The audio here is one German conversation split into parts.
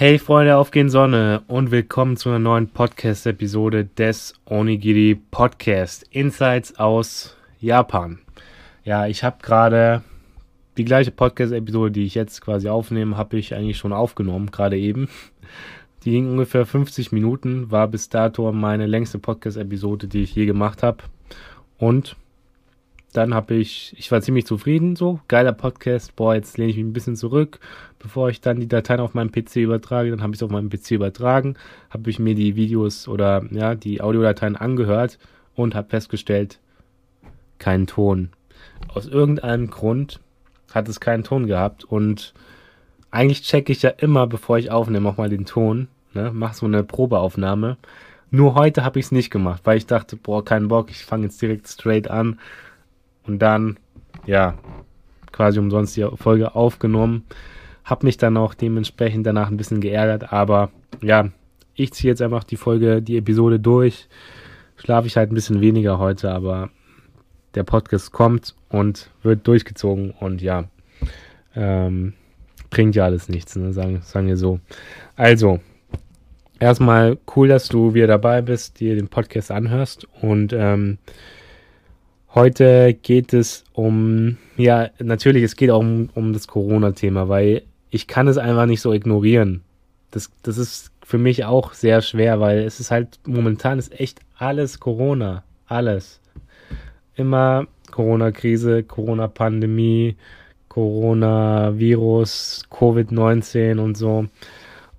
Hey Freunde, auf gehen Sonne und willkommen zu einer neuen Podcast-Episode des Onigiri Podcast Insights aus Japan. Ja, ich habe gerade die gleiche Podcast-Episode, die ich jetzt quasi aufnehme, habe ich eigentlich schon aufgenommen, gerade eben. Die ging ungefähr 50 Minuten, war bis dato meine längste Podcast-Episode, die ich je gemacht habe. Und dann habe ich, ich war ziemlich zufrieden, so, geiler Podcast, boah, jetzt lehne ich mich ein bisschen zurück, bevor ich dann die Dateien auf meinem PC übertrage, dann habe ich es auf meinem PC übertragen, habe ich mir die Videos oder, ja, die Audiodateien angehört und habe festgestellt, kein Ton. Aus irgendeinem Grund hat es keinen Ton gehabt und eigentlich checke ich ja immer, bevor ich aufnehme, auch mal den Ton, ne, mach so eine Probeaufnahme. Nur heute habe ich es nicht gemacht, weil ich dachte, boah, kein Bock, ich fange jetzt direkt straight an und dann, ja, quasi umsonst die Folge aufgenommen. Hab mich dann auch dementsprechend danach ein bisschen geärgert, aber ja, ich ziehe jetzt einfach die Folge, die Episode durch. Schlafe ich halt ein bisschen weniger heute, aber der Podcast kommt und wird durchgezogen und ja, ähm, bringt ja alles nichts, ne? sagen, sagen wir so. Also, erstmal cool, dass du wieder dabei bist, dir den Podcast anhörst und ähm, Heute geht es um, ja, natürlich, es geht auch um, um das Corona-Thema, weil ich kann es einfach nicht so ignorieren. Das, das ist für mich auch sehr schwer, weil es ist halt, momentan ist echt alles Corona. Alles. Immer Corona-Krise, Corona-Pandemie, Corona-Virus, Covid-19 und so.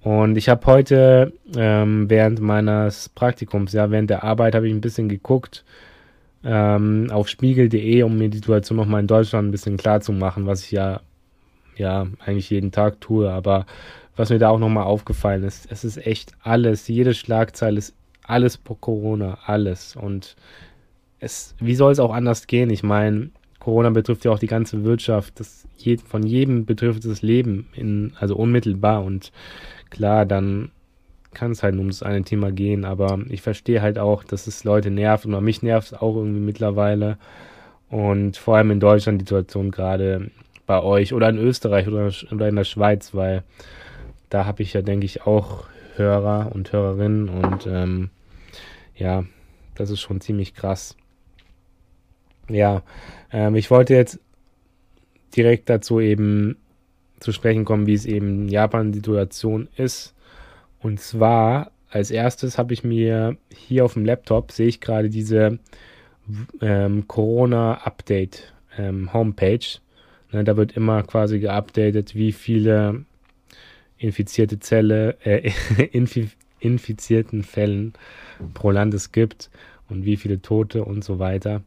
Und ich habe heute ähm, während meines Praktikums, ja, während der Arbeit habe ich ein bisschen geguckt, ähm, auf spiegel.de, um mir die Situation nochmal in Deutschland ein bisschen klar zu machen, was ich ja, ja eigentlich jeden Tag tue. Aber was mir da auch nochmal aufgefallen ist, es ist echt alles, jede Schlagzeile ist alles pro Corona, alles. Und es, wie soll es auch anders gehen? Ich meine, Corona betrifft ja auch die ganze Wirtschaft. Das je, von jedem betrifft das Leben, in, also unmittelbar. Und klar, dann kann es halt nur um das eine Thema gehen, aber ich verstehe halt auch, dass es Leute nervt und mich nervt es auch irgendwie mittlerweile. Und vor allem in Deutschland die Situation gerade bei euch oder in Österreich oder, in der Schweiz, weil da habe ich ja, denke ich, auch Hörer und Hörerinnen und ähm, ja, das ist schon ziemlich krass. Ja, ähm, ich wollte jetzt direkt dazu eben zu sprechen kommen, wie es eben Japan-Situation ist und zwar als erstes habe ich mir hier auf dem Laptop, sehe ich gerade diese ähm, Corona-Update ähm, Homepage. Ne, da wird immer quasi geupdatet, wie viele infizierte Zelle, äh, infi infizierten Fällen pro Land es gibt und wie viele Tote und so weiter.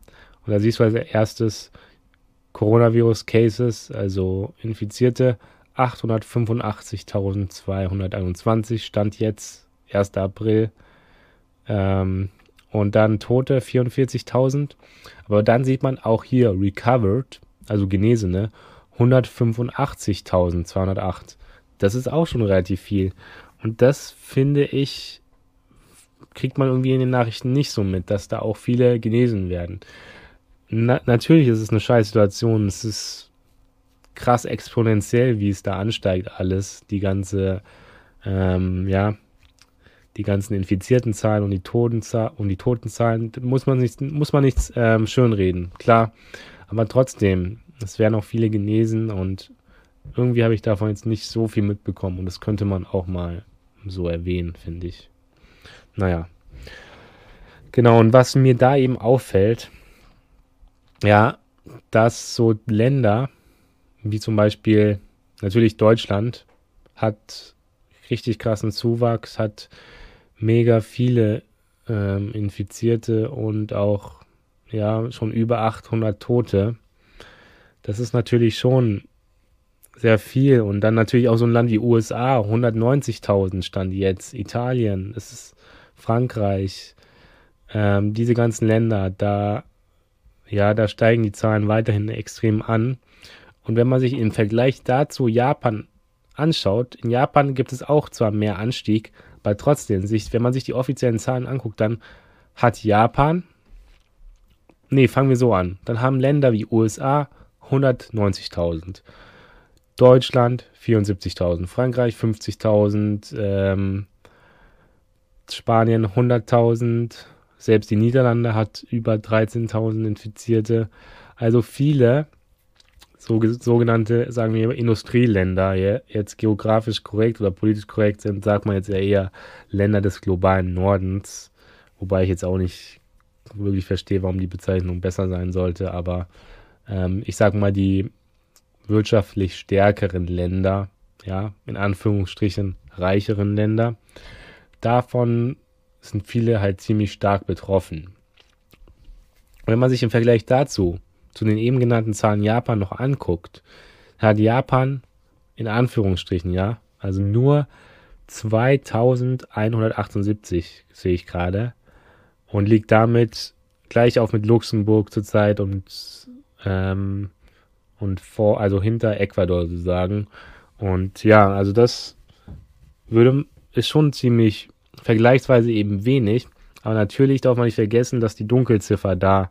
Und da siehst du als erstes Coronavirus-Cases, also Infizierte, 885.221 stand jetzt 1. April. Ähm, und dann Tote 44.000. Aber dann sieht man auch hier recovered, also Genesene, 185.208. Das ist auch schon relativ viel. Und das finde ich, kriegt man irgendwie in den Nachrichten nicht so mit, dass da auch viele genesen werden. Na, natürlich ist es eine scheiß Situation. Es ist krass exponentiell, wie es da ansteigt alles, die ganze, ähm, ja, die ganzen infizierten Zahlen und die Totenzahlen und die Totenzahlen, muss man nicht, muss man nichts ähm, schönreden, klar. Aber trotzdem, es werden auch viele genesen und irgendwie habe ich davon jetzt nicht so viel mitbekommen und das könnte man auch mal so erwähnen, finde ich. Naja. Genau, und was mir da eben auffällt, ja, dass so Länder, wie zum Beispiel natürlich Deutschland hat richtig krassen Zuwachs, hat mega viele ähm, Infizierte und auch ja schon über 800 Tote. Das ist natürlich schon sehr viel und dann natürlich auch so ein Land wie USA 190.000 stand jetzt, Italien, es ist Frankreich, ähm, diese ganzen Länder, da ja, da steigen die Zahlen weiterhin extrem an. Und wenn man sich im Vergleich dazu Japan anschaut, in Japan gibt es auch zwar mehr Anstieg, aber trotzdem, wenn man sich die offiziellen Zahlen anguckt, dann hat Japan, nee, fangen wir so an, dann haben Länder wie USA 190.000, Deutschland 74.000, Frankreich 50.000, ähm, Spanien 100.000, selbst die Niederlande hat über 13.000 Infizierte. Also viele so, sogenannte, sagen wir, Industrieländer, ja, jetzt geografisch korrekt oder politisch korrekt sind, sagt man jetzt ja eher Länder des globalen Nordens, wobei ich jetzt auch nicht wirklich verstehe, warum die Bezeichnung besser sein sollte, aber ähm, ich sag mal, die wirtschaftlich stärkeren Länder, ja, in Anführungsstrichen reicheren Länder, davon sind viele halt ziemlich stark betroffen. Wenn man sich im Vergleich dazu zu den eben genannten Zahlen Japan noch anguckt, hat Japan in Anführungsstrichen, ja, also nur 2178 sehe ich gerade und liegt damit gleich auf mit Luxemburg zurzeit und ähm, und vor, also hinter Ecuador sozusagen. Und ja, also das würde ist schon ziemlich vergleichsweise eben wenig. Aber natürlich darf man nicht vergessen, dass die Dunkelziffer da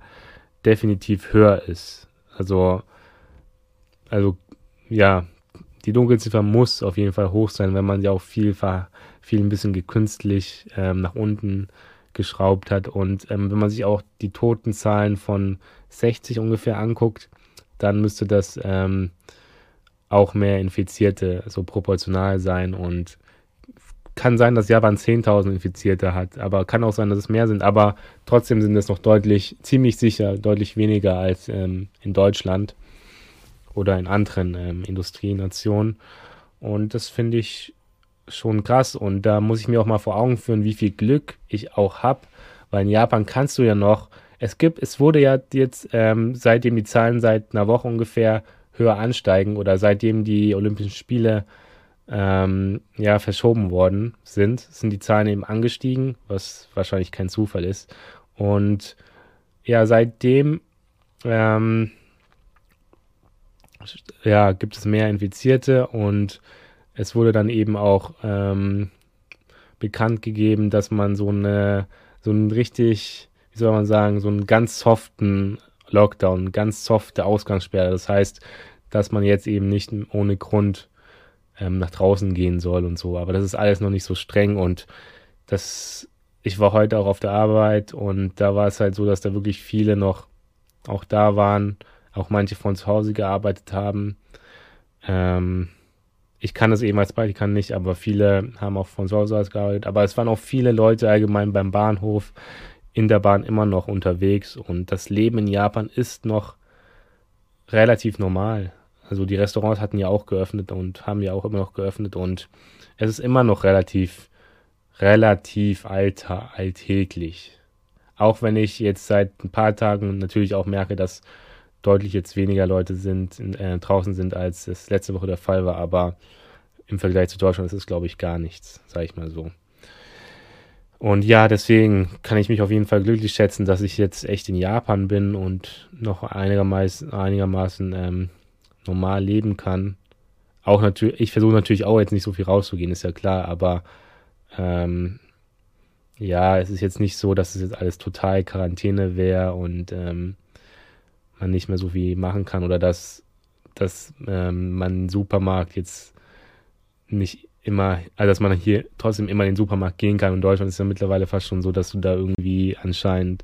definitiv höher ist. Also, also, ja, die Dunkelziffer muss auf jeden Fall hoch sein, wenn man sie auch viel, viel ein bisschen gekünstlich ähm, nach unten geschraubt hat. Und ähm, wenn man sich auch die Totenzahlen von 60 ungefähr anguckt, dann müsste das ähm, auch mehr Infizierte so proportional sein und kann sein, dass Japan 10.000 Infizierte hat, aber kann auch sein, dass es mehr sind. Aber trotzdem sind es noch deutlich, ziemlich sicher, deutlich weniger als ähm, in Deutschland oder in anderen ähm, Industrienationen. Und das finde ich schon krass. Und da muss ich mir auch mal vor Augen führen, wie viel Glück ich auch habe, weil in Japan kannst du ja noch. Es gibt, es wurde ja jetzt, ähm, seitdem die Zahlen seit einer Woche ungefähr höher ansteigen oder seitdem die Olympischen Spiele ähm, ja, verschoben worden sind, sind die Zahlen eben angestiegen, was wahrscheinlich kein Zufall ist. Und ja, seitdem ähm, ja, gibt es mehr Infizierte und es wurde dann eben auch ähm, bekannt gegeben, dass man so eine, so einen richtig, wie soll man sagen, so einen ganz soften Lockdown, ganz softe Ausgangssperre. Das heißt, dass man jetzt eben nicht ohne Grund ähm, nach draußen gehen soll und so. Aber das ist alles noch nicht so streng und das, ich war heute auch auf der Arbeit und da war es halt so, dass da wirklich viele noch auch da waren, auch manche von zu Hause gearbeitet haben. Ähm, ich kann das eben als Praktikant nicht, aber viele haben auch von zu Hause aus gearbeitet. Aber es waren auch viele Leute allgemein beim Bahnhof in der Bahn immer noch unterwegs und das Leben in Japan ist noch relativ normal. Also die Restaurants hatten ja auch geöffnet und haben ja auch immer noch geöffnet und es ist immer noch relativ, relativ alter, alltäglich. Auch wenn ich jetzt seit ein paar Tagen natürlich auch merke, dass deutlich jetzt weniger Leute sind, äh, draußen sind, als es letzte Woche der Fall war, aber im Vergleich zu Deutschland ist es, glaube ich, gar nichts, sage ich mal so. Und ja, deswegen kann ich mich auf jeden Fall glücklich schätzen, dass ich jetzt echt in Japan bin und noch einigermaßen, einigermaßen ähm, normal leben kann. Auch natürlich, ich versuche natürlich auch jetzt nicht so viel rauszugehen, ist ja klar, aber ähm, ja, es ist jetzt nicht so, dass es jetzt alles total Quarantäne wäre und ähm, man nicht mehr so viel machen kann oder dass, dass ähm, man im Supermarkt jetzt nicht immer, also dass man hier trotzdem immer in den Supermarkt gehen kann. In Deutschland ist ja mittlerweile fast schon so, dass du da irgendwie anscheinend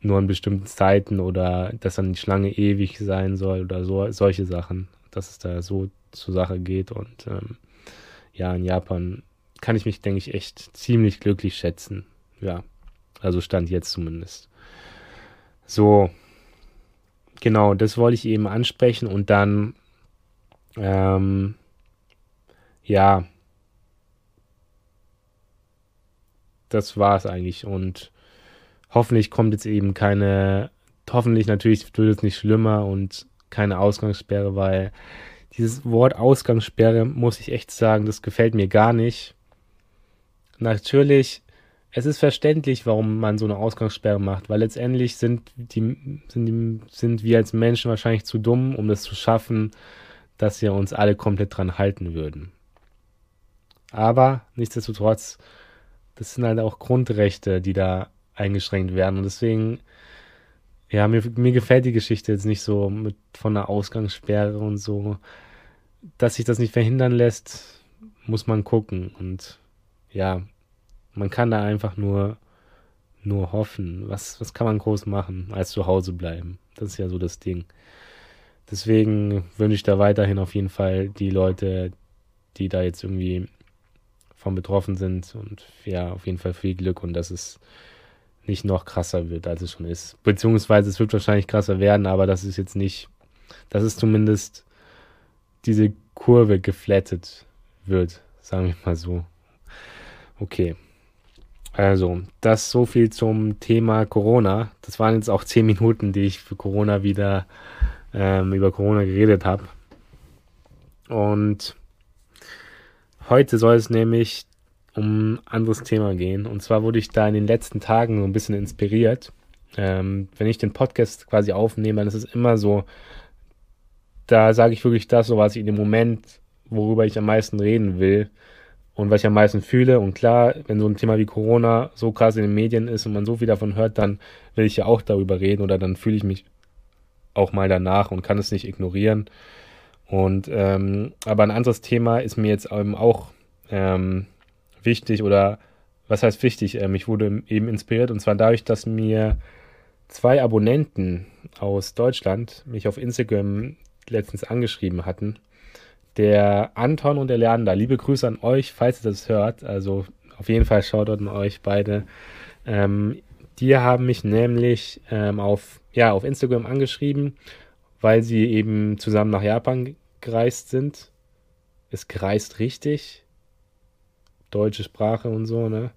nur an bestimmten Zeiten oder dass dann die Schlange ewig sein soll oder so, solche Sachen, dass es da so zur Sache geht. Und ähm, ja, in Japan kann ich mich, denke ich, echt ziemlich glücklich schätzen. Ja, also stand jetzt zumindest. So, genau, das wollte ich eben ansprechen und dann, ähm, ja, das war es eigentlich und hoffentlich kommt jetzt eben keine, hoffentlich natürlich wird es nicht schlimmer und keine Ausgangssperre, weil dieses Wort Ausgangssperre, muss ich echt sagen, das gefällt mir gar nicht. Natürlich, es ist verständlich, warum man so eine Ausgangssperre macht, weil letztendlich sind die, sind die, sind wir als Menschen wahrscheinlich zu dumm, um das zu schaffen, dass wir uns alle komplett dran halten würden. Aber nichtsdestotrotz, das sind halt auch Grundrechte, die da eingeschränkt werden. Und deswegen, ja, mir, mir gefällt die Geschichte jetzt nicht so mit von der Ausgangssperre und so. dass sich das nicht verhindern lässt, muss man gucken. Und ja, man kann da einfach nur, nur hoffen. Was, was kann man groß machen, als zu Hause bleiben? Das ist ja so das Ding. Deswegen wünsche ich da weiterhin auf jeden Fall die Leute, die da jetzt irgendwie von betroffen sind und ja, auf jeden Fall viel Glück und dass es nicht noch krasser wird, als es schon ist. Beziehungsweise es wird wahrscheinlich krasser werden, aber das ist jetzt nicht, dass es zumindest diese Kurve geflattet wird, sagen wir mal so. Okay. Also, das so viel zum Thema Corona. Das waren jetzt auch zehn Minuten, die ich für Corona wieder ähm, über Corona geredet habe. Und heute soll es nämlich um ein anderes Thema gehen. Und zwar wurde ich da in den letzten Tagen so ein bisschen inspiriert. Ähm, wenn ich den Podcast quasi aufnehme, dann ist es immer so, da sage ich wirklich das, so was ich in dem Moment, worüber ich am meisten reden will und was ich am meisten fühle. Und klar, wenn so ein Thema wie Corona so krass in den Medien ist und man so viel davon hört, dann will ich ja auch darüber reden oder dann fühle ich mich auch mal danach und kann es nicht ignorieren. Und ähm, aber ein anderes Thema ist mir jetzt eben auch ähm, wichtig oder was heißt wichtig? Ähm, ich wurde eben inspiriert und zwar dadurch, dass mir zwei Abonnenten aus Deutschland mich auf Instagram letztens angeschrieben hatten. Der Anton und der Leander, liebe Grüße an euch, falls ihr das hört. Also auf jeden Fall schaut an euch beide. Ähm, die haben mich nämlich ähm, auf, ja, auf Instagram angeschrieben, weil sie eben zusammen nach Japan gereist sind. Ist gereist richtig? Deutsche Sprache und so, ne?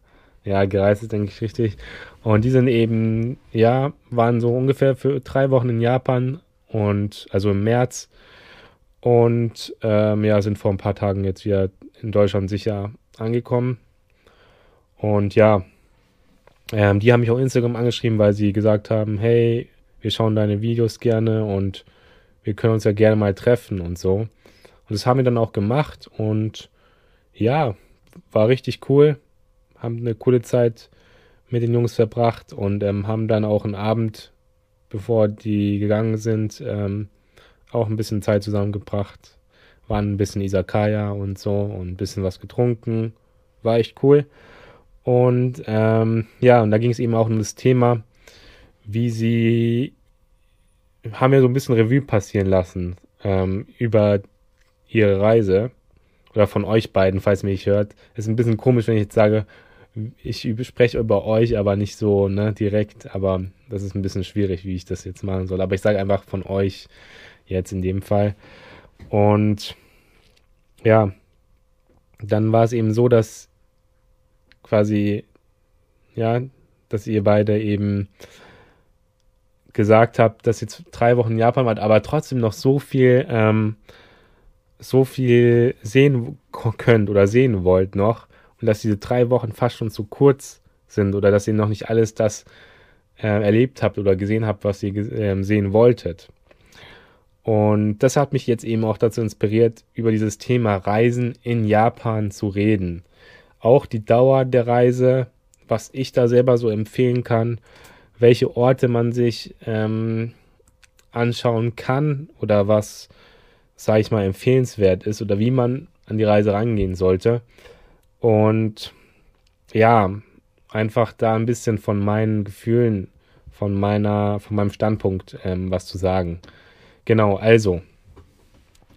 Ja, gereist ist, denke ich, richtig. Und die sind eben, ja, waren so ungefähr für drei Wochen in Japan und also im März und ähm, ja, sind vor ein paar Tagen jetzt wieder in Deutschland sicher angekommen. Und ja, ähm, die haben mich auf Instagram angeschrieben, weil sie gesagt haben, hey, wir schauen deine Videos gerne und wir können uns ja gerne mal treffen und so. Und das haben wir dann auch gemacht und ja, war richtig cool. Haben eine coole Zeit mit den Jungs verbracht und ähm, haben dann auch einen Abend, bevor die gegangen sind, ähm, auch ein bisschen Zeit zusammengebracht. Waren ein bisschen Isakaya und so und ein bisschen was getrunken. War echt cool. Und ähm, ja, und da ging es eben auch um das Thema, wie sie haben ja so ein bisschen Revue passieren lassen ähm, über ihre Reise oder von euch beiden, falls ihr mich hört. Ist ein bisschen komisch, wenn ich jetzt sage, ich spreche über euch, aber nicht so ne, direkt. Aber das ist ein bisschen schwierig, wie ich das jetzt machen soll. Aber ich sage einfach von euch jetzt in dem Fall. Und ja, dann war es eben so, dass quasi, ja, dass ihr beide eben gesagt habt, dass ihr drei Wochen in Japan wart, aber trotzdem noch so viel, ähm, so viel sehen könnt oder sehen wollt noch und dass diese drei Wochen fast schon zu kurz sind oder dass ihr noch nicht alles das äh, erlebt habt oder gesehen habt, was ihr äh, sehen wolltet. Und das hat mich jetzt eben auch dazu inspiriert, über dieses Thema Reisen in Japan zu reden auch die Dauer der Reise, was ich da selber so empfehlen kann, welche Orte man sich ähm, anschauen kann oder was, sage ich mal, empfehlenswert ist oder wie man an die Reise rangehen sollte. Und ja, einfach da ein bisschen von meinen Gefühlen, von meiner, von meinem Standpunkt ähm, was zu sagen. Genau, also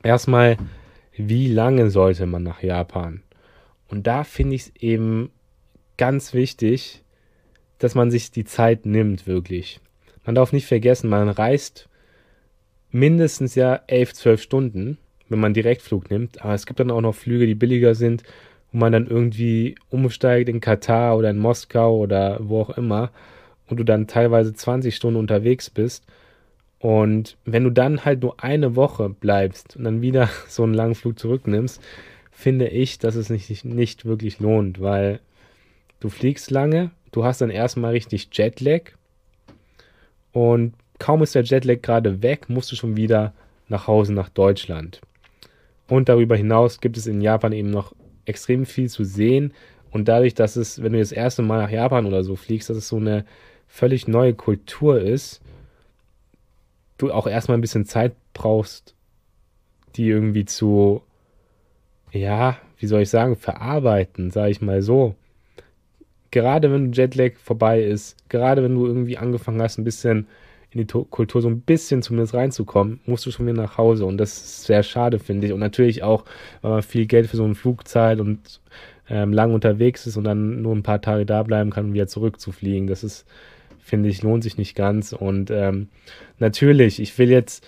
erstmal, wie lange sollte man nach Japan? Und da finde ich es eben ganz wichtig, dass man sich die Zeit nimmt, wirklich. Man darf nicht vergessen, man reist mindestens ja elf, zwölf Stunden, wenn man Direktflug nimmt. Aber es gibt dann auch noch Flüge, die billiger sind, wo man dann irgendwie umsteigt in Katar oder in Moskau oder wo auch immer und du dann teilweise 20 Stunden unterwegs bist. Und wenn du dann halt nur eine Woche bleibst und dann wieder so einen langen Flug zurücknimmst, finde ich, dass es nicht, nicht wirklich lohnt, weil du fliegst lange, du hast dann erstmal richtig Jetlag und kaum ist der Jetlag gerade weg, musst du schon wieder nach Hause nach Deutschland. Und darüber hinaus gibt es in Japan eben noch extrem viel zu sehen und dadurch, dass es, wenn du das erste Mal nach Japan oder so fliegst, dass es so eine völlig neue Kultur ist, du auch erstmal ein bisschen Zeit brauchst, die irgendwie zu, ja, wie soll ich sagen, verarbeiten, sage ich mal so. Gerade wenn Jetlag vorbei ist, gerade wenn du irgendwie angefangen hast, ein bisschen in die Kultur so ein bisschen zumindest reinzukommen, musst du schon wieder nach Hause. Und das ist sehr schade, finde ich. Und natürlich auch, weil man viel Geld für so einen Flug zahlt und ähm, lang unterwegs ist und dann nur ein paar Tage da bleiben kann, um wieder zurückzufliegen. Das ist, finde ich, lohnt sich nicht ganz. Und ähm, natürlich, ich will jetzt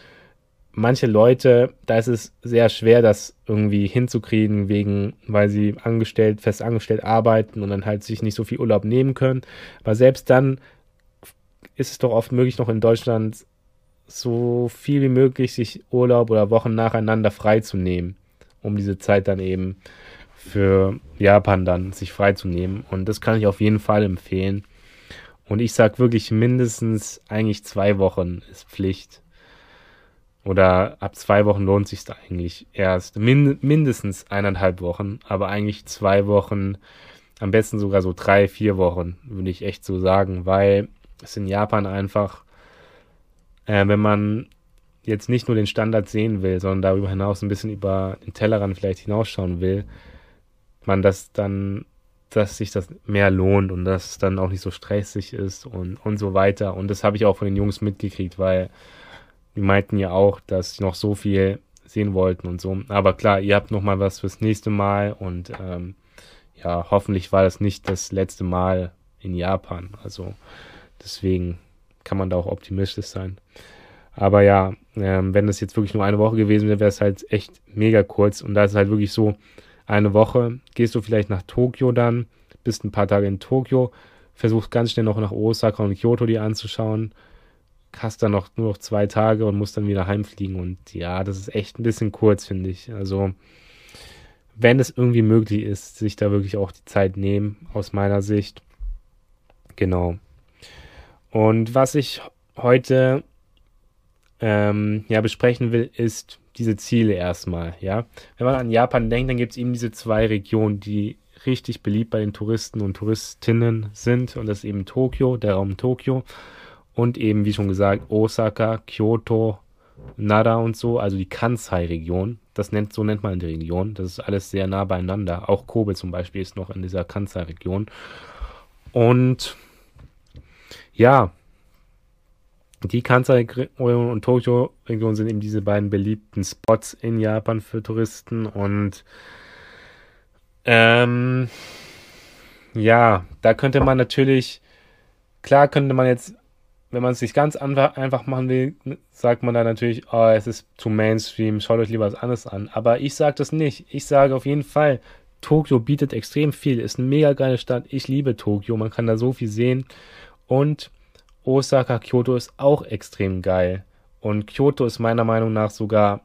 manche Leute, da ist es sehr schwer, das irgendwie hinzukriegen, wegen, weil sie angestellt, fest angestellt arbeiten und dann halt sich nicht so viel Urlaub nehmen können. Aber selbst dann ist es doch oft möglich, noch in Deutschland so viel wie möglich sich Urlaub oder Wochen nacheinander freizunehmen, um diese Zeit dann eben für Japan dann sich freizunehmen. Und das kann ich auf jeden Fall empfehlen. Und ich sag wirklich mindestens eigentlich zwei Wochen ist Pflicht. Oder ab zwei Wochen lohnt sich eigentlich erst. Min mindestens eineinhalb Wochen, aber eigentlich zwei Wochen, am besten sogar so drei, vier Wochen, würde ich echt so sagen, weil es in Japan einfach, äh, wenn man jetzt nicht nur den Standard sehen will, sondern darüber hinaus ein bisschen über den Tellerrand vielleicht hinausschauen will, man das dann, dass sich das mehr lohnt und dass es dann auch nicht so stressig ist und, und so weiter. Und das habe ich auch von den Jungs mitgekriegt, weil die meinten ja auch, dass sie noch so viel sehen wollten und so. Aber klar, ihr habt noch mal was fürs nächste Mal und ähm, ja, hoffentlich war das nicht das letzte Mal in Japan. Also deswegen kann man da auch optimistisch sein. Aber ja, ähm, wenn das jetzt wirklich nur eine Woche gewesen wäre, wäre es halt echt mega kurz. Und da ist es halt wirklich so, eine Woche gehst du vielleicht nach Tokio dann, bist ein paar Tage in Tokio, versuchst ganz schnell noch nach Osaka und Kyoto die anzuschauen, hast dann noch nur noch zwei Tage und musst dann wieder heimfliegen. Und ja, das ist echt ein bisschen kurz, finde ich. Also, wenn es irgendwie möglich ist, sich da wirklich auch die Zeit nehmen, aus meiner Sicht. Genau. Und was ich heute ähm, ja, besprechen will, ist diese Ziele erstmal, ja. Wenn man an Japan denkt, dann gibt es eben diese zwei Regionen, die richtig beliebt bei den Touristen und Touristinnen sind. Und das ist eben Tokio, der Raum Tokio. Und eben, wie schon gesagt, Osaka, Kyoto, Nara und so, also die Kansai-Region. Das nennt, so nennt man die Region. Das ist alles sehr nah beieinander. Auch Kobe zum Beispiel ist noch in dieser Kansai-Region. Und ja, die Kansai-Region und Tokio-Region sind eben diese beiden beliebten Spots in Japan für Touristen und ähm, ja, da könnte man natürlich, klar könnte man jetzt, wenn man es sich ganz einfach machen will, sagt man da natürlich, oh, es ist zu Mainstream, schaut euch lieber was anderes an. Aber ich sage das nicht. Ich sage auf jeden Fall, Tokio bietet extrem viel, ist eine mega geile Stadt. Ich liebe Tokio, man kann da so viel sehen und Osaka, Kyoto ist auch extrem geil. Und Kyoto ist meiner Meinung nach sogar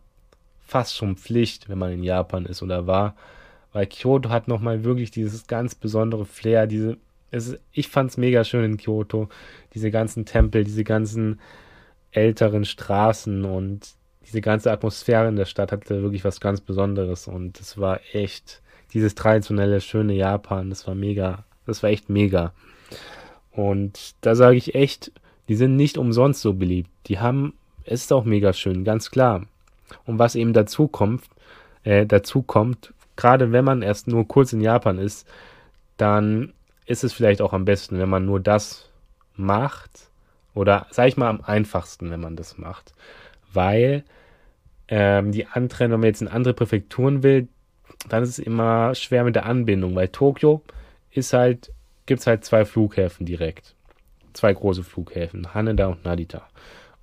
fast schon Pflicht, wenn man in Japan ist oder war. Weil Kyoto hat nochmal wirklich dieses ganz besondere Flair. Diese, es ist, ich fand's mega schön in Kyoto. Diese ganzen Tempel, diese ganzen älteren Straßen und diese ganze Atmosphäre in der Stadt hatte wirklich was ganz Besonderes. Und es war echt dieses traditionelle, schöne Japan. Das war mega. Das war echt mega. Und da sage ich echt, die sind nicht umsonst so beliebt. Die haben, es ist auch mega schön, ganz klar. Und was eben dazu kommt, äh, dazu kommt, gerade wenn man erst nur kurz in Japan ist, dann ist es vielleicht auch am besten, wenn man nur das macht. Oder sage ich mal am einfachsten, wenn man das macht. Weil ähm, die anderen, wenn man jetzt in andere Präfekturen will, dann ist es immer schwer mit der Anbindung, weil Tokio ist halt gibt es halt zwei Flughäfen direkt. Zwei große Flughäfen, Haneda und Narita.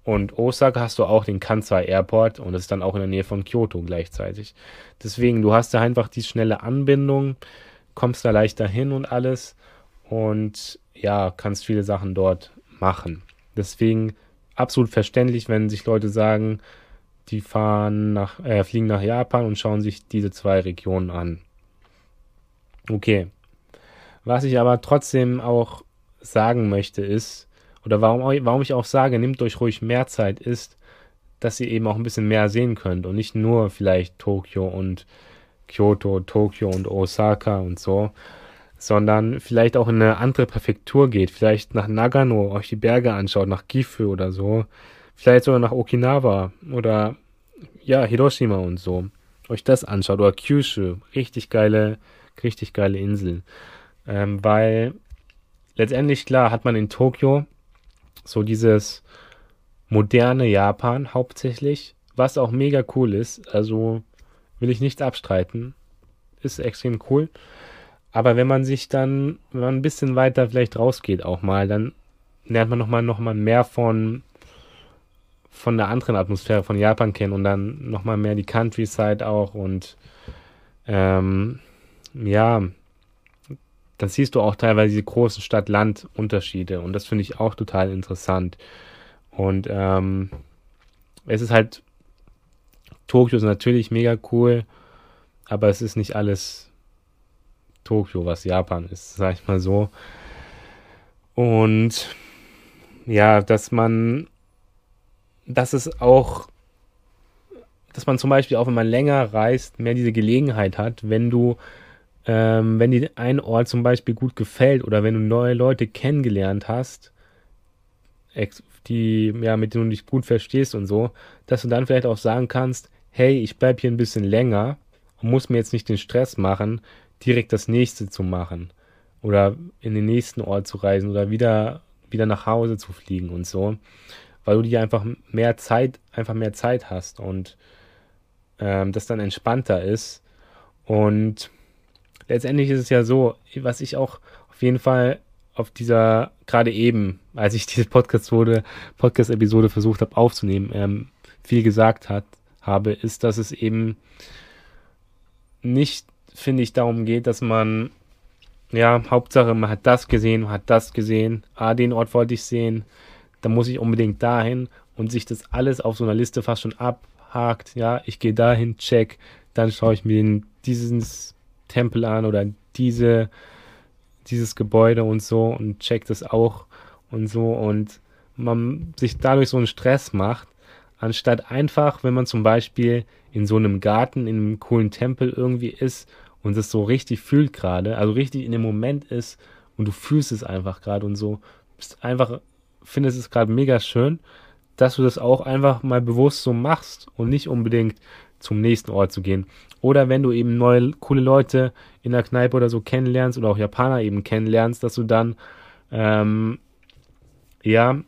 Und Osaka hast du auch den Kansai Airport und das ist dann auch in der Nähe von Kyoto gleichzeitig. Deswegen, du hast da einfach die schnelle Anbindung, kommst da leichter hin und alles und ja, kannst viele Sachen dort machen. Deswegen absolut verständlich, wenn sich Leute sagen, die fahren nach, äh, fliegen nach Japan und schauen sich diese zwei Regionen an. Okay, was ich aber trotzdem auch sagen möchte ist, oder warum, warum ich auch sage, nehmt euch ruhig mehr Zeit, ist, dass ihr eben auch ein bisschen mehr sehen könnt und nicht nur vielleicht Tokio und Kyoto, Tokio und Osaka und so, sondern vielleicht auch in eine andere Präfektur geht, vielleicht nach Nagano, euch die Berge anschaut, nach Gifu oder so, vielleicht sogar nach Okinawa oder ja, Hiroshima und so, euch das anschaut, oder Kyushu, richtig geile, richtig geile Inseln. Ähm, weil letztendlich, klar, hat man in Tokio so dieses moderne Japan hauptsächlich, was auch mega cool ist. Also will ich nicht abstreiten. Ist extrem cool. Aber wenn man sich dann, wenn man ein bisschen weiter vielleicht rausgeht auch mal, dann lernt man nochmal noch mal mehr von, von der anderen Atmosphäre von Japan kennen und dann nochmal mehr die Countryside auch und ähm, ja, dann siehst du auch teilweise die großen Stadt-Land-Unterschiede und das finde ich auch total interessant. Und ähm, es ist halt, Tokio ist natürlich mega cool, aber es ist nicht alles Tokio, was Japan ist, sag ich mal so. Und ja, dass man, dass es auch, dass man zum Beispiel auch, wenn man länger reist, mehr diese Gelegenheit hat, wenn du, ähm, wenn dir ein Ort zum Beispiel gut gefällt oder wenn du neue Leute kennengelernt hast, die, ja, mit denen du dich gut verstehst und so, dass du dann vielleicht auch sagen kannst, hey, ich bleib hier ein bisschen länger und muss mir jetzt nicht den Stress machen, direkt das nächste zu machen oder in den nächsten Ort zu reisen oder wieder wieder nach Hause zu fliegen und so, weil du dir einfach mehr Zeit einfach mehr Zeit hast und ähm, das dann entspannter ist. Und letztendlich ist es ja so, was ich auch auf jeden Fall auf dieser gerade eben, als ich diese Podcast wurde Podcast versucht habe aufzunehmen, ähm, viel gesagt hat habe, ist, dass es eben nicht finde ich, darum geht, dass man, ja, Hauptsache, man hat das gesehen, man hat das gesehen, ah, den Ort wollte ich sehen, dann muss ich unbedingt dahin und sich das alles auf so einer Liste fast schon abhakt, ja, ich gehe dahin, check, dann schaue ich mir den, dieses Tempel an oder diese, dieses Gebäude und so und check das auch und so. Und man sich dadurch so einen Stress macht, anstatt einfach, wenn man zum Beispiel in so einem Garten, in einem coolen Tempel irgendwie ist und es so richtig fühlt gerade, also richtig in dem Moment ist und du fühlst es einfach gerade und so, bist einfach, findest es gerade mega schön, dass du das auch einfach mal bewusst so machst und nicht unbedingt zum nächsten Ort zu gehen. Oder wenn du eben neue, coole Leute in der Kneipe oder so kennenlernst oder auch Japaner eben kennenlernst, dass du dann, ähm, ja,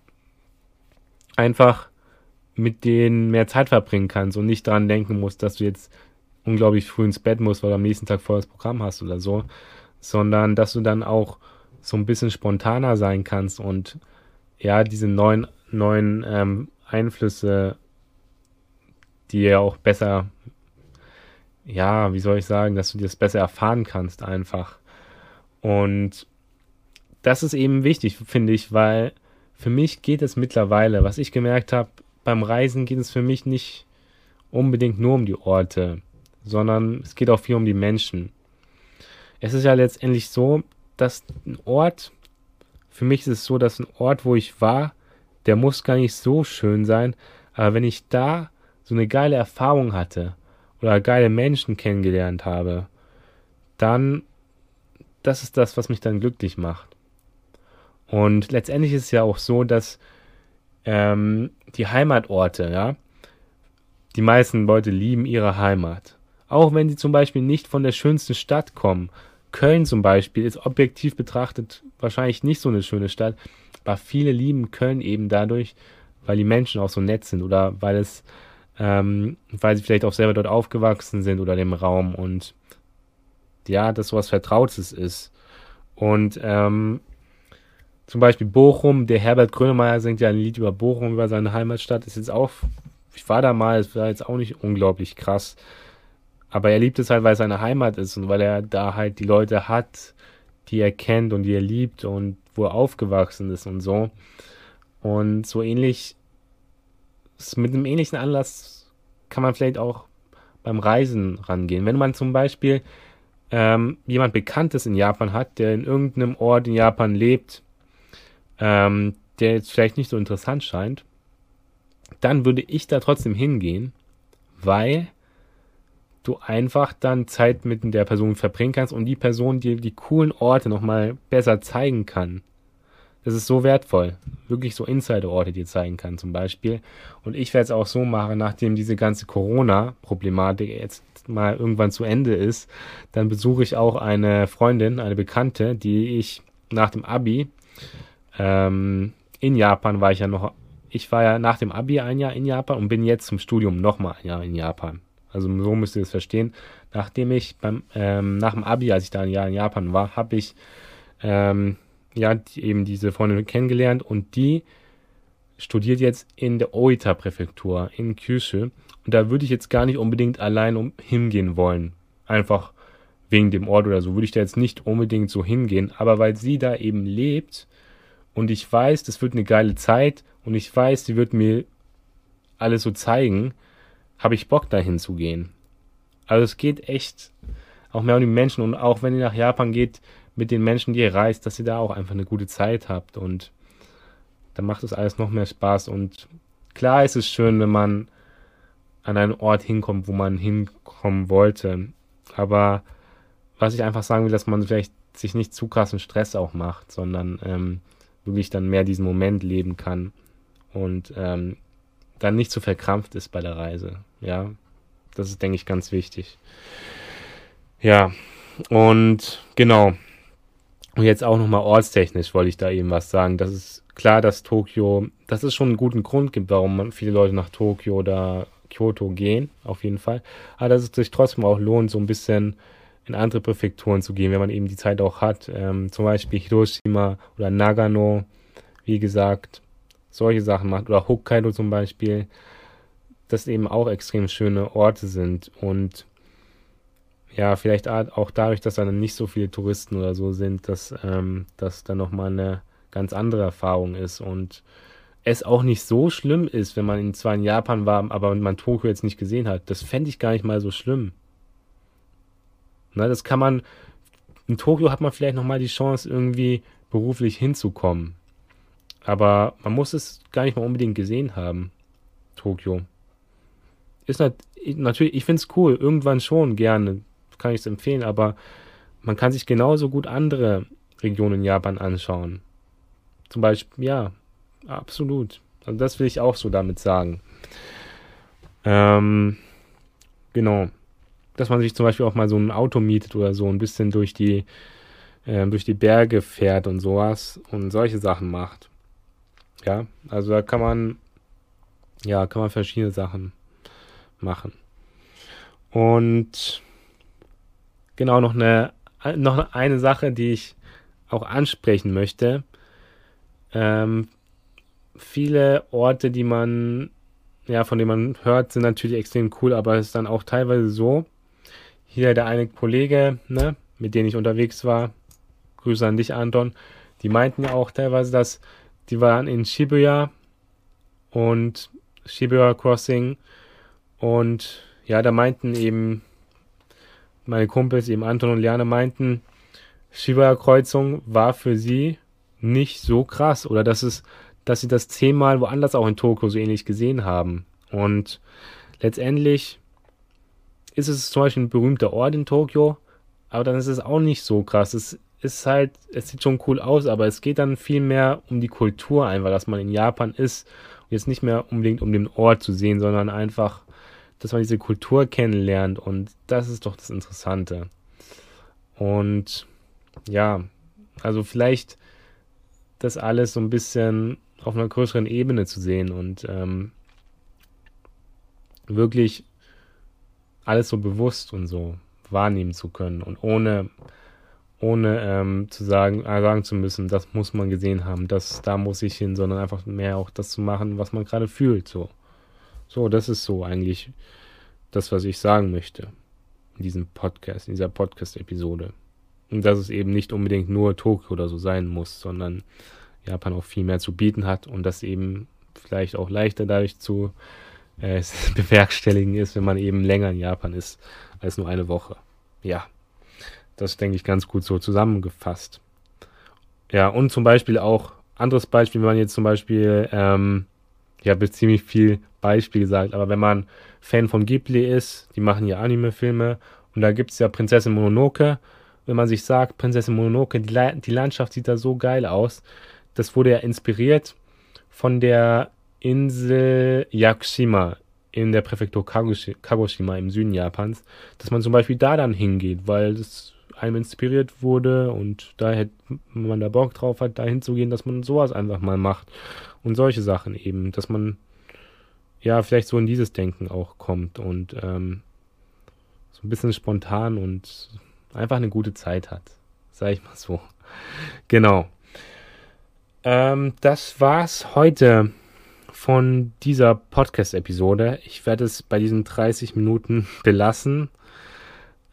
einfach mit denen mehr Zeit verbringen kannst und nicht daran denken musst, dass du jetzt unglaublich früh ins Bett musst, weil du am nächsten Tag volles Programm hast oder so, sondern dass du dann auch so ein bisschen spontaner sein kannst und ja, diese neuen, neuen ähm, Einflüsse, die ja auch besser, ja, wie soll ich sagen, dass du das besser erfahren kannst einfach. Und das ist eben wichtig, finde ich, weil für mich geht es mittlerweile, was ich gemerkt habe, beim Reisen geht es für mich nicht unbedingt nur um die Orte sondern es geht auch viel um die Menschen. Es ist ja letztendlich so, dass ein Ort, für mich ist es so, dass ein Ort, wo ich war, der muss gar nicht so schön sein, aber wenn ich da so eine geile Erfahrung hatte oder geile Menschen kennengelernt habe, dann, das ist das, was mich dann glücklich macht. Und letztendlich ist es ja auch so, dass ähm, die Heimatorte, ja, die meisten Leute lieben ihre Heimat. Auch wenn sie zum Beispiel nicht von der schönsten Stadt kommen. Köln zum Beispiel ist objektiv betrachtet wahrscheinlich nicht so eine schöne Stadt, aber viele lieben Köln eben dadurch, weil die Menschen auch so nett sind oder weil es, ähm, weil sie vielleicht auch selber dort aufgewachsen sind oder dem Raum und ja, das sowas Vertrautes ist. Und ähm, zum Beispiel Bochum, der Herbert Grönemeyer singt ja ein Lied über Bochum, über seine Heimatstadt, ist jetzt auch, ich war da mal, es war jetzt auch nicht unglaublich krass. Aber er liebt es halt, weil es seine Heimat ist und weil er da halt die Leute hat, die er kennt und die er liebt und wo er aufgewachsen ist und so. Und so ähnlich, mit einem ähnlichen Anlass kann man vielleicht auch beim Reisen rangehen. Wenn man zum Beispiel ähm, jemand Bekanntes in Japan hat, der in irgendeinem Ort in Japan lebt, ähm, der jetzt vielleicht nicht so interessant scheint, dann würde ich da trotzdem hingehen, weil du einfach dann Zeit mit der Person verbringen kannst und die Person dir die coolen Orte nochmal besser zeigen kann. Das ist so wertvoll. Wirklich so Insider-Orte dir zeigen kann, zum Beispiel. Und ich werde es auch so machen, nachdem diese ganze Corona-Problematik jetzt mal irgendwann zu Ende ist, dann besuche ich auch eine Freundin, eine Bekannte, die ich nach dem Abi ähm, in Japan war ich ja noch. Ich war ja nach dem Abi ein Jahr in Japan und bin jetzt zum Studium nochmal ein Jahr in Japan. Also so müsst ihr es verstehen. Nachdem ich beim ähm, nach dem Abi, als ich da ein Jahr in Japan war, habe ich ähm, ja, die, eben diese Freundin kennengelernt und die studiert jetzt in der Oita-Präfektur in Kyushu. Und da würde ich jetzt gar nicht unbedingt allein um hingehen wollen. Einfach wegen dem Ort oder so würde ich da jetzt nicht unbedingt so hingehen. Aber weil sie da eben lebt und ich weiß, das wird eine geile Zeit und ich weiß, sie wird mir alles so zeigen, habe ich Bock dahin zu gehen. Also es geht echt auch mehr um die Menschen und auch wenn ihr nach Japan geht, mit den Menschen, die ihr reist, dass ihr da auch einfach eine gute Zeit habt und dann macht es alles noch mehr Spaß und klar ist es schön, wenn man an einen Ort hinkommt, wo man hinkommen wollte, aber was ich einfach sagen will, dass man vielleicht sich nicht zu krassen Stress auch macht, sondern ähm, wirklich dann mehr diesen Moment leben kann und ähm, dann nicht zu verkrampft ist bei der Reise. Ja, das ist, denke ich, ganz wichtig. Ja, und genau, und jetzt auch nochmal ortstechnisch wollte ich da eben was sagen. Das ist klar, dass Tokio, dass es schon einen guten Grund gibt, warum viele Leute nach Tokio oder Kyoto gehen, auf jeden Fall. Aber dass es sich trotzdem auch lohnt, so ein bisschen in andere Präfekturen zu gehen, wenn man eben die Zeit auch hat. Ähm, zum Beispiel Hiroshima oder Nagano, wie gesagt, solche Sachen macht. Oder Hokkaido zum Beispiel, das eben auch extrem schöne Orte sind. Und ja, vielleicht auch dadurch, dass dann nicht so viele Touristen oder so sind, dass ähm, das dann nochmal eine ganz andere Erfahrung ist und es auch nicht so schlimm ist, wenn man zwar in Japan war, aber man Tokio jetzt nicht gesehen hat. Das fände ich gar nicht mal so schlimm. Na, das kann man, in Tokio hat man vielleicht nochmal die Chance, irgendwie beruflich hinzukommen. Aber man muss es gar nicht mal unbedingt gesehen haben. Tokio. Ist nat natürlich, ich finde es cool, irgendwann schon gerne kann ich es empfehlen, aber man kann sich genauso gut andere Regionen in Japan anschauen. Zum Beispiel, ja, absolut. Also das will ich auch so damit sagen. Ähm, genau. Dass man sich zum Beispiel auch mal so ein Auto mietet oder so ein bisschen durch die, äh, durch die Berge fährt und sowas und solche Sachen macht. Ja, also da kann man, ja, kann man verschiedene Sachen machen. Und genau noch eine, noch eine Sache, die ich auch ansprechen möchte. Ähm, viele Orte, die man, ja, von denen man hört, sind natürlich extrem cool, aber es ist dann auch teilweise so. Hier der eine Kollege, ne, mit dem ich unterwegs war, Grüße an dich, Anton, die meinten ja auch teilweise, dass die waren in Shibuya und Shibuya Crossing und ja, da meinten eben meine Kumpels, eben Anton und Liane, meinten, Shibuya-Kreuzung war für sie nicht so krass oder dass es, dass sie das zehnmal woanders auch in Tokio so ähnlich gesehen haben. Und letztendlich ist es zum Beispiel ein berühmter Ort in Tokio, aber dann ist es auch nicht so krass. Es ist halt, es sieht schon cool aus, aber es geht dann viel mehr um die Kultur einfach, dass man in Japan ist und jetzt nicht mehr unbedingt um den Ort zu sehen, sondern einfach dass man diese Kultur kennenlernt und das ist doch das Interessante. Und ja, also vielleicht das alles so ein bisschen auf einer größeren Ebene zu sehen und ähm, wirklich alles so bewusst und so wahrnehmen zu können und ohne ohne ähm, zu sagen, äh, sagen zu müssen, das muss man gesehen haben, das da muss ich hin, sondern einfach mehr auch das zu machen, was man gerade fühlt, so. So, das ist so eigentlich das, was ich sagen möchte in diesem Podcast, in dieser Podcast-Episode. Und dass es eben nicht unbedingt nur Tokio oder so sein muss, sondern Japan auch viel mehr zu bieten hat und das eben vielleicht auch leichter dadurch zu äh, bewerkstelligen ist, wenn man eben länger in Japan ist als nur eine Woche. Ja, das denke ich ganz gut so zusammengefasst. Ja, und zum Beispiel auch, anderes Beispiel, wenn man jetzt zum Beispiel ähm, ich ziemlich viel Beispiel gesagt, aber wenn man Fan von Ghibli ist, die machen ja Anime-Filme und da gibt es ja Prinzessin Mononoke. Wenn man sich sagt, Prinzessin Mononoke, die, die Landschaft sieht da so geil aus, das wurde ja inspiriert von der Insel Yakushima in der Präfektur Kagoshima im Süden Japans, dass man zum Beispiel da dann hingeht, weil es einem inspiriert wurde und da hätte man da Bock drauf hat, da hinzugehen, dass man sowas einfach mal macht und solche Sachen eben, dass man ja vielleicht so in dieses Denken auch kommt und ähm, so ein bisschen spontan und einfach eine gute Zeit hat, sag ich mal so. Genau. Ähm, das war's heute von dieser Podcast-Episode. Ich werde es bei diesen 30 Minuten belassen.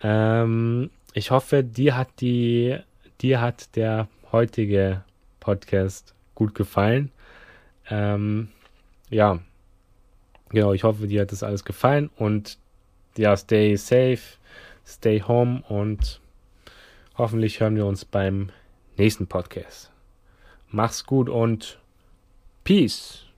Ähm, ich hoffe, dir hat die, dir hat der heutige Podcast gut gefallen. Ähm, ja, genau, ich hoffe, dir hat das alles gefallen und ja, stay safe, stay home und hoffentlich hören wir uns beim nächsten Podcast. Mach's gut und Peace.